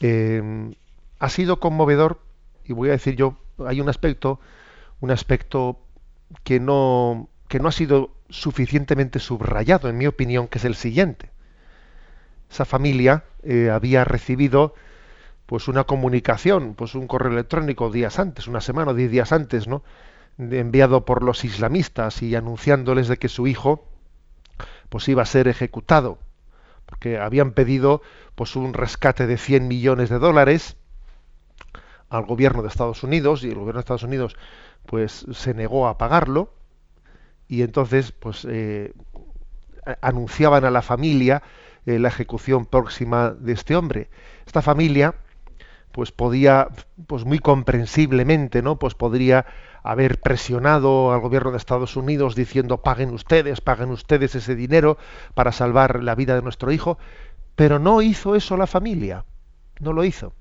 Em, ha sido conmovedor y voy a decir yo, hay un aspecto, un aspecto que no, que no ha sido suficientemente subrayado, en mi opinión, que es el siguiente esa familia eh, había recibido pues una comunicación, pues un correo electrónico días antes, una semana o diez días antes, ¿no? enviado por los islamistas y anunciándoles de que su hijo pues iba a ser ejecutado, porque habían pedido pues un rescate de 100 millones de dólares al gobierno de Estados Unidos y el gobierno de Estados Unidos pues se negó a pagarlo y entonces pues eh, anunciaban a la familia eh, la ejecución próxima de este hombre. Esta familia, pues podía, pues muy comprensiblemente, ¿no? Pues podría haber presionado al gobierno de Estados Unidos diciendo paguen ustedes, paguen ustedes ese dinero para salvar la vida de nuestro hijo, pero no hizo eso la familia, no lo hizo.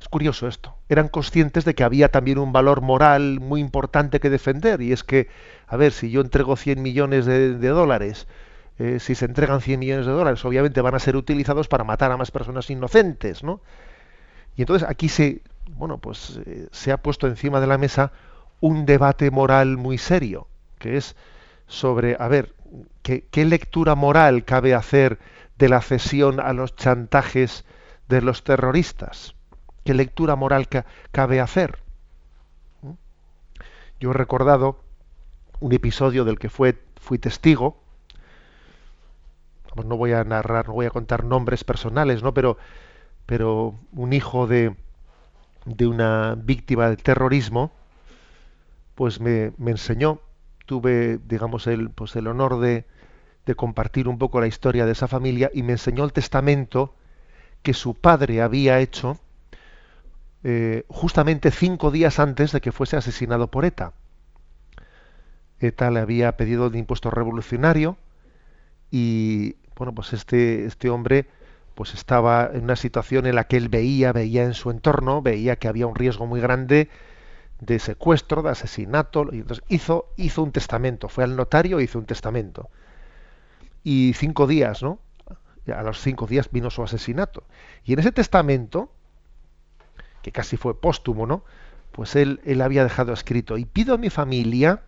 Es curioso esto. Eran conscientes de que había también un valor moral muy importante que defender, y es que, a ver, si yo entrego 100 millones de dólares eh, si se entregan 100 millones de dólares, obviamente van a ser utilizados para matar a más personas inocentes, ¿no? Y entonces aquí se, bueno, pues eh, se ha puesto encima de la mesa un debate moral muy serio, que es sobre, a ver, ¿qué, lectura moral cabe hacer de la cesión a los chantajes de los terroristas? ¿Qué lectura moral cabe hacer? ¿Mm? Yo he recordado un episodio del que fue, fui testigo, no voy a narrar, no voy a contar nombres personales, ¿no? Pero, pero un hijo de, de una víctima del terrorismo, pues me, me enseñó, tuve, digamos, el, pues el honor de, de compartir un poco la historia de esa familia y me enseñó el testamento que su padre había hecho eh, justamente cinco días antes de que fuese asesinado por ETA. ETA le había pedido el impuesto revolucionario y bueno, pues este, este hombre pues estaba en una situación en la que él veía, veía en su entorno, veía que había un riesgo muy grande de secuestro, de asesinato, y entonces hizo, hizo un testamento, fue al notario e hizo un testamento. Y cinco días, ¿no? A los cinco días vino su asesinato. Y en ese testamento, que casi fue póstumo, ¿no? Pues él, él había dejado escrito, y pido a mi familia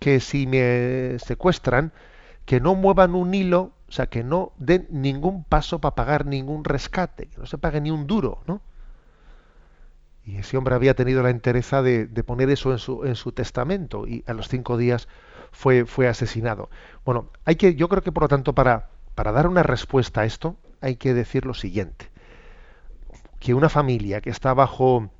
que si me secuestran, que no muevan un hilo, sea, que no den ningún paso para pagar ningún rescate, que no se pague ni un duro, ¿no? Y ese hombre había tenido la entereza de, poner eso en su, en su testamento y a los cinco días fue, asesinado. Bueno, hay que, yo creo que por lo tanto para, para dar una respuesta a esto hay que decir lo siguiente, que una familia que está bajo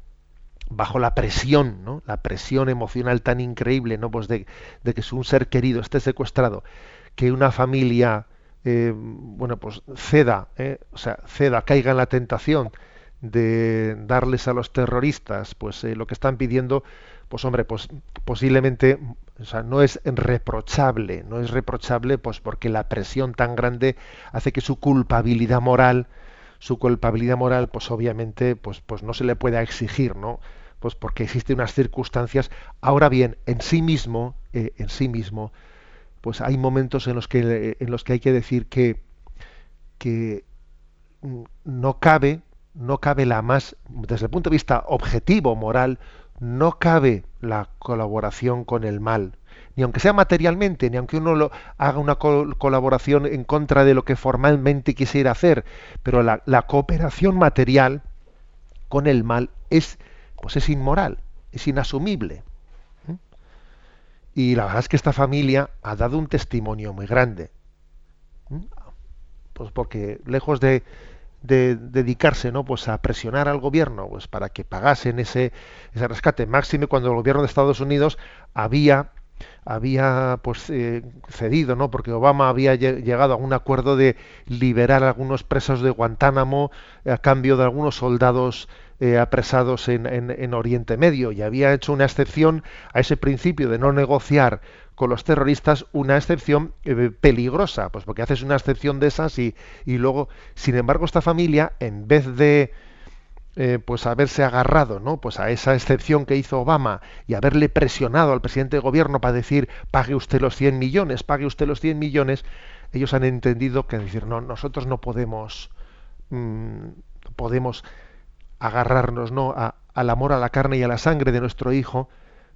bajo la presión, ¿no? la presión emocional tan increíble, ¿no? Pues de, de que un ser querido esté secuestrado, que una familia, eh, bueno, pues ceda, ¿eh? o sea, ceda, caiga en la tentación de darles a los terroristas, pues eh, lo que están pidiendo, pues hombre, pues posiblemente, o sea, no es reprochable, no es reprochable, pues porque la presión tan grande hace que su culpabilidad moral, su culpabilidad moral, pues obviamente, pues, pues no se le pueda exigir, ¿no? Pues porque existen unas circunstancias. Ahora bien, en sí mismo, en sí mismo, pues hay momentos en los que, en los que hay que decir que, que no cabe, no cabe la más, desde el punto de vista objetivo, moral, no cabe la colaboración con el mal, ni aunque sea materialmente, ni aunque uno lo, haga una colaboración en contra de lo que formalmente quisiera hacer, pero la, la, cooperación material con el mal es, pues es inmoral, es inasumible. Y la verdad es que esta familia ha dado un testimonio muy grande. ¿Mm? Pues porque lejos de, dedicarse ¿no? pues a presionar al gobierno pues para que pagasen ese, ese rescate máximo cuando el gobierno de Estados Unidos había había pues eh, cedido no porque Obama había llegado a un acuerdo de liberar a algunos presos de Guantánamo a cambio de algunos soldados eh, apresados en, Oriente Medio y había hecho una excepción a ese principio de no negociar con los terroristas, una excepción eh, peligrosa, pues porque haces una excepción de esas y, y luego, sin embargo, esta familia, en vez de eh, pues haberse agarrado ¿no? pues a esa excepción que hizo Obama y haberle presionado al presidente de gobierno para decir pague usted los 100 millones, pague usted los 100 millones, ellos han entendido que decir no, nosotros no podemos mm, podemos agarrarnos ¿no? al amor a la carne y a la sangre de nuestro hijo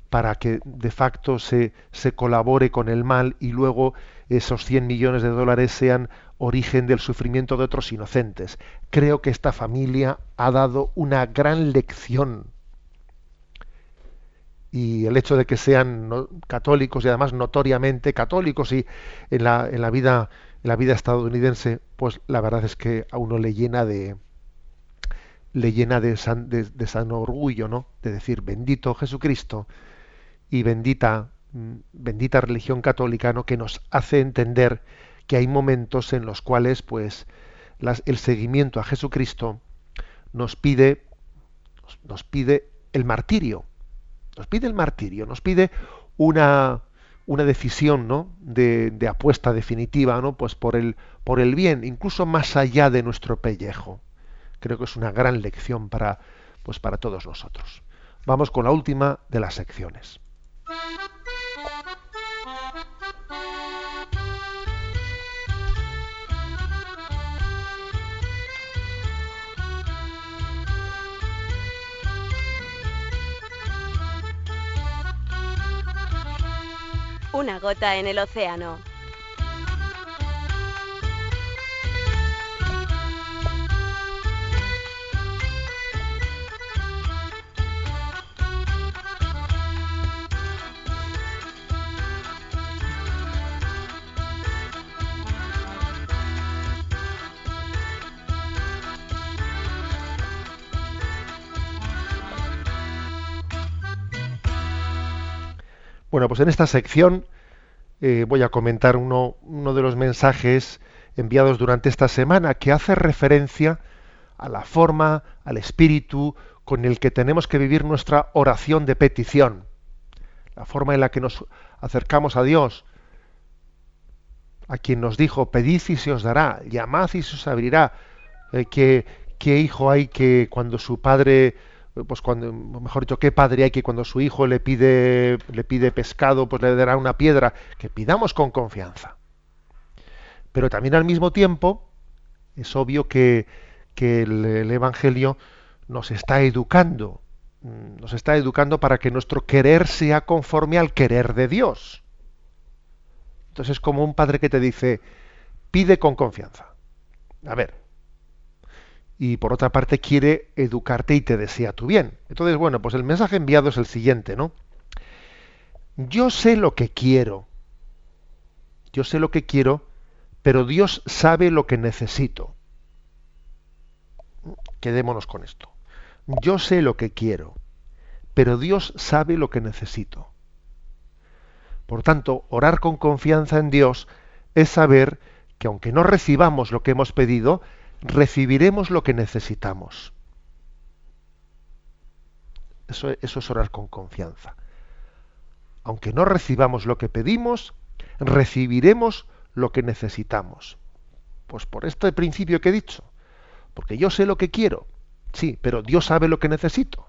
para que de facto se, se colabore con el mal y luego esos 100 millones de dólares sean origen del sufrimiento de otros inocentes. Creo que esta familia ha dado una gran lección. Y el hecho de que sean católicos y además notoriamente católicos y en la, en la vida en la vida estadounidense, pues la verdad es que a uno le llena de, le llena de san, de, san orgullo, ¿no? De decir, bendito Jesucristo y bendita, mm, bendita religión católica, ¿no? Que nos hace entender que hay momentos en los cuales, pues, el seguimiento a Jesucristo nos pide, nos pide el martirio, nos pide el martirio, nos pide una, una decisión ¿no? de, de, apuesta definitiva ¿no? pues por el, por el bien, incluso más allá de nuestro pellejo creo que es una gran lección para, pues para todos nosotros. Vamos con la última de las secciones. Una gota en el océano. Bueno, pues en esta sección eh, voy a comentar uno, de los mensajes enviados durante esta semana que hace referencia a la forma, al espíritu con el que tenemos que vivir nuestra oración de petición, la forma en la que nos acercamos a Dios, a quien nos dijo, pedid y se os dará, llamad y se os abrirá, eh, que, qué hijo hay que cuando su padre pues cuando mejor dicho qué padre hay que cuando su hijo le pide le pide pescado pues le dará una piedra. Que pidamos con confianza. Pero también al mismo tiempo es obvio que, que el, el, evangelio nos está educando. Mm, nos está educando para que nuestro querer sea conforme al querer de Dios. Entonces es como un padre que te dice pide con confianza a ver y por otra parte quiere educarte y te desea tu bien. Entonces, bueno, pues el mensaje enviado es el siguiente, ¿no? Yo sé lo que quiero. Yo sé lo que quiero, pero Dios sabe lo que necesito. Quedémonos con esto. Yo sé lo que quiero, pero Dios sabe lo que necesito. Por tanto, orar con confianza en Dios es saber que aunque no recibamos lo que hemos pedido, recibiremos lo que necesitamos. Eso, eso, es orar con confianza. Aunque no recibamos lo que pedimos, recibiremos lo que necesitamos. Pues por este principio que he dicho. Porque yo sé lo que quiero, sí, pero Dios sabe lo que necesito.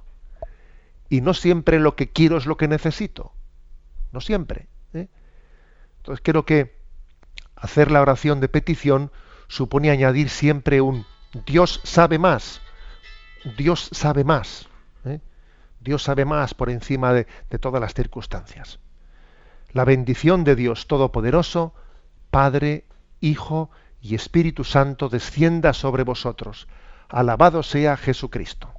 Y no siempre lo que quiero es lo que necesito. No siempre. ¿eh? Entonces creo que hacer la oración de petición supone añadir siempre un Dios sabe más, Dios sabe más, ¿eh? Dios sabe más por encima de, de todas las circunstancias. La bendición de Dios Todopoderoso, Padre, Hijo y Espíritu Santo descienda sobre vosotros. Alabado sea Jesucristo.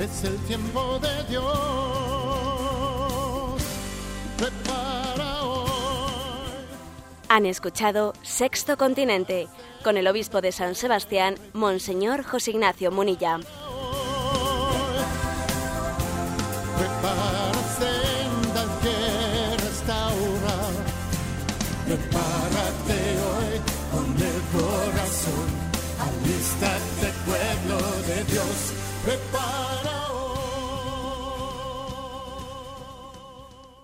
es el tiempo de Dios. Prepara hoy. Han escuchado Sexto Continente con el obispo de San Sebastián, Monseñor José Ignacio Munilla.